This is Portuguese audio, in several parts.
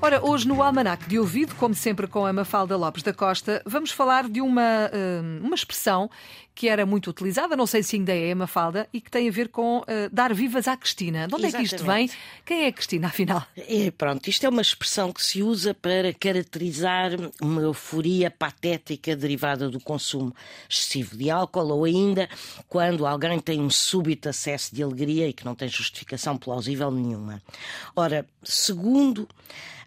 Ora, hoje no Almanac de Ouvido, como sempre com a Mafalda Lopes da Costa, vamos falar de uma, hum, uma expressão que era muito utilizada, não sei se ainda é, Mafalda, e que tem a ver com uh, dar vivas à Cristina. De onde Exatamente. é que isto vem? Quem é a Cristina, afinal? É, pronto, isto é uma expressão que se usa para caracterizar uma euforia patética derivada do consumo excessivo de álcool ou ainda quando alguém tem um súbito acesso de alegria e que não tem justificação plausível nenhuma. Ora, segundo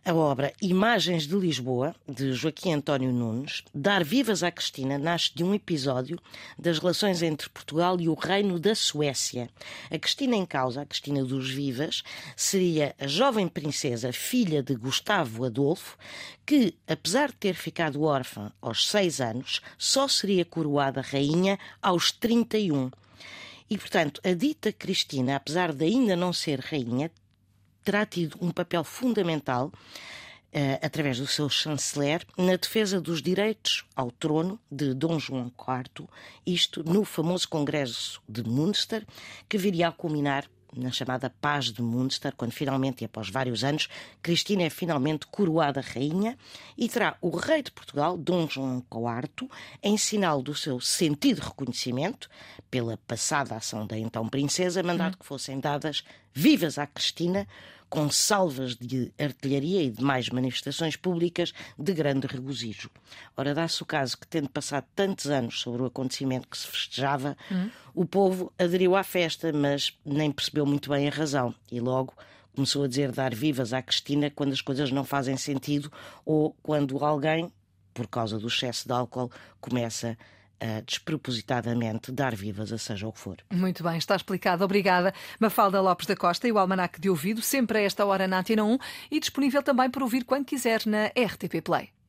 a obra Imagens de Lisboa, de Joaquim António Nunes, Dar Vivas à Cristina, nasce de um episódio das relações entre Portugal e o Reino da Suécia. A Cristina em causa, a Cristina dos Vivas, seria a jovem princesa, filha de Gustavo Adolfo, que, apesar de ter ficado órfã aos seis anos, só seria coroada rainha aos 31. E, portanto, a dita Cristina, apesar de ainda não ser rainha, terá tido um papel fundamental através do seu chanceler, na defesa dos direitos ao trono de Dom João IV, isto no famoso Congresso de Münster, que viria a culminar na chamada Paz de Münster, quando finalmente, e após vários anos, Cristina é finalmente coroada rainha e terá o rei de Portugal, Dom João IV, em sinal do seu sentido reconhecimento pela passada ação da então princesa, mandado que fossem dadas vivas à Cristina com salvas de artilharia e demais manifestações públicas de grande regozijo. Ora, dá-se o caso que, tendo passado tantos anos sobre o acontecimento que se festejava, hum. o povo aderiu à festa, mas nem percebeu muito bem a razão e logo começou a dizer dar vivas à Cristina quando as coisas não fazem sentido ou quando alguém, por causa do excesso de álcool, começa a uh, despropositadamente dar vivas a seja o que for. Muito bem, está explicado. Obrigada. Mafalda Lopes da Costa e o Almanac de Ouvido, sempre a esta hora na Antena 1 e disponível também para ouvir quando quiser na RTP Play.